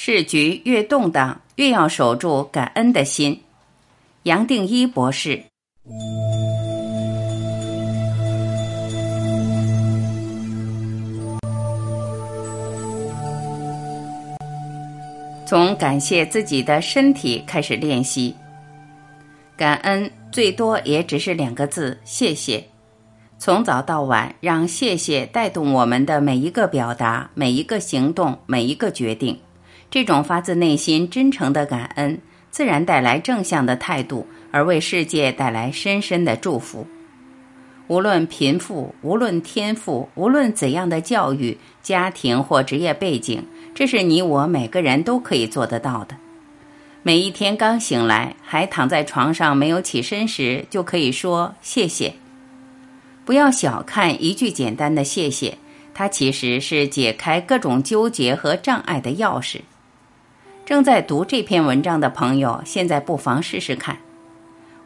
市局越动荡，越要守住感恩的心。杨定一博士。从感谢自己的身体开始练习，感恩最多也只是两个字：谢谢。从早到晚，让谢谢带动我们的每一个表达、每一个行动、每一个决定。这种发自内心、真诚的感恩，自然带来正向的态度，而为世界带来深深的祝福。无论贫富，无论天赋，无论怎样的教育、家庭或职业背景，这是你我每个人都可以做得到的。每一天刚醒来，还躺在床上没有起身时，就可以说谢谢。不要小看一句简单的谢谢，它其实是解开各种纠结和障碍的钥匙。正在读这篇文章的朋友，现在不妨试试看。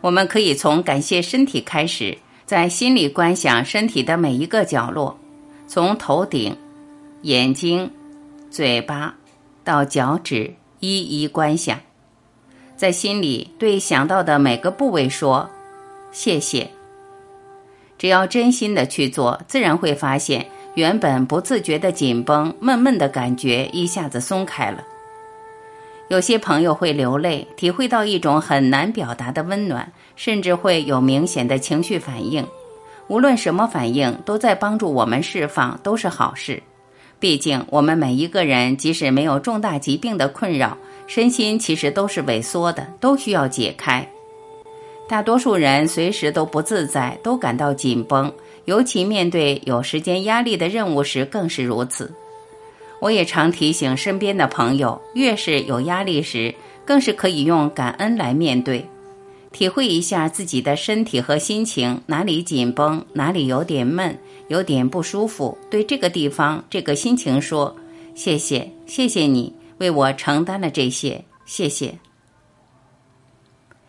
我们可以从感谢身体开始，在心里观想身体的每一个角落，从头顶、眼睛、嘴巴到脚趾，一一观想，在心里对想到的每个部位说谢谢。只要真心的去做，自然会发现原本不自觉的紧绷、闷闷的感觉一下子松开了。有些朋友会流泪，体会到一种很难表达的温暖，甚至会有明显的情绪反应。无论什么反应，都在帮助我们释放，都是好事。毕竟，我们每一个人，即使没有重大疾病的困扰，身心其实都是萎缩的，都需要解开。大多数人随时都不自在，都感到紧绷，尤其面对有时间压力的任务时更是如此。我也常提醒身边的朋友，越是有压力时，更是可以用感恩来面对，体会一下自己的身体和心情哪里紧绷，哪里有点闷，有点不舒服。对这个地方、这个心情说：“谢谢，谢谢你为我承担了这些，谢谢。”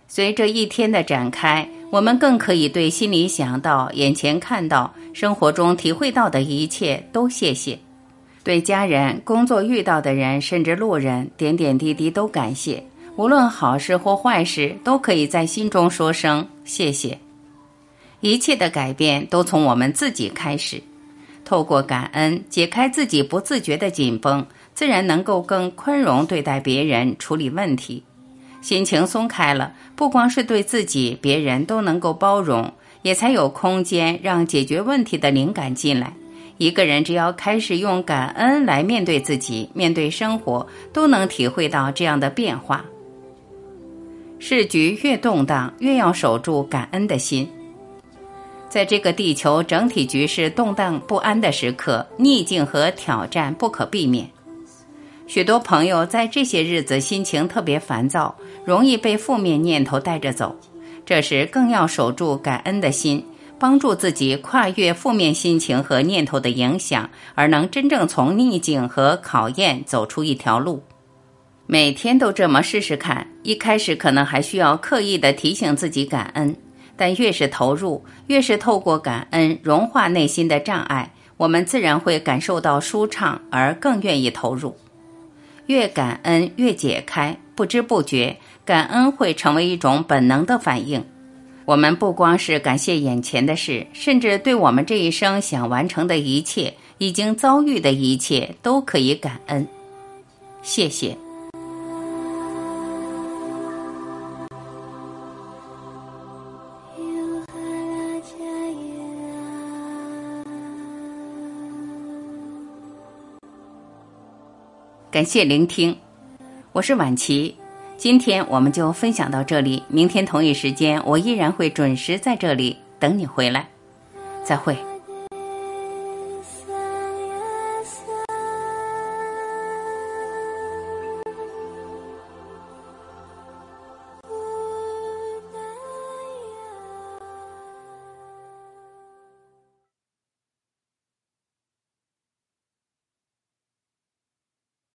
随着一天的展开，我们更可以对心里想到、眼前看到、生活中体会到的一切都谢谢；对家人、工作遇到的人，甚至路人，点点滴滴都感谢。无论好事或坏事，都可以在心中说声谢谢。一切的改变都从我们自己开始，透过感恩解开自己不自觉的紧绷，自然能够更宽容对待别人、处理问题。心情松开了，不光是对自己，别人都能够包容，也才有空间让解决问题的灵感进来。一个人只要开始用感恩来面对自己，面对生活，都能体会到这样的变化。市局越动荡，越要守住感恩的心。在这个地球整体局势动荡不安的时刻，逆境和挑战不可避免。许多朋友在这些日子心情特别烦躁，容易被负面念头带着走。这时更要守住感恩的心，帮助自己跨越负面心情和念头的影响，而能真正从逆境和考验走出一条路。每天都这么试试看，一开始可能还需要刻意的提醒自己感恩，但越是投入，越是透过感恩融化内心的障碍，我们自然会感受到舒畅，而更愿意投入。越感恩越解开，不知不觉，感恩会成为一种本能的反应。我们不光是感谢眼前的事，甚至对我们这一生想完成的一切、已经遭遇的一切，都可以感恩。谢谢。感谢聆听，我是晚琪。今天我们就分享到这里，明天同一时间我依然会准时在这里等你回来。再会。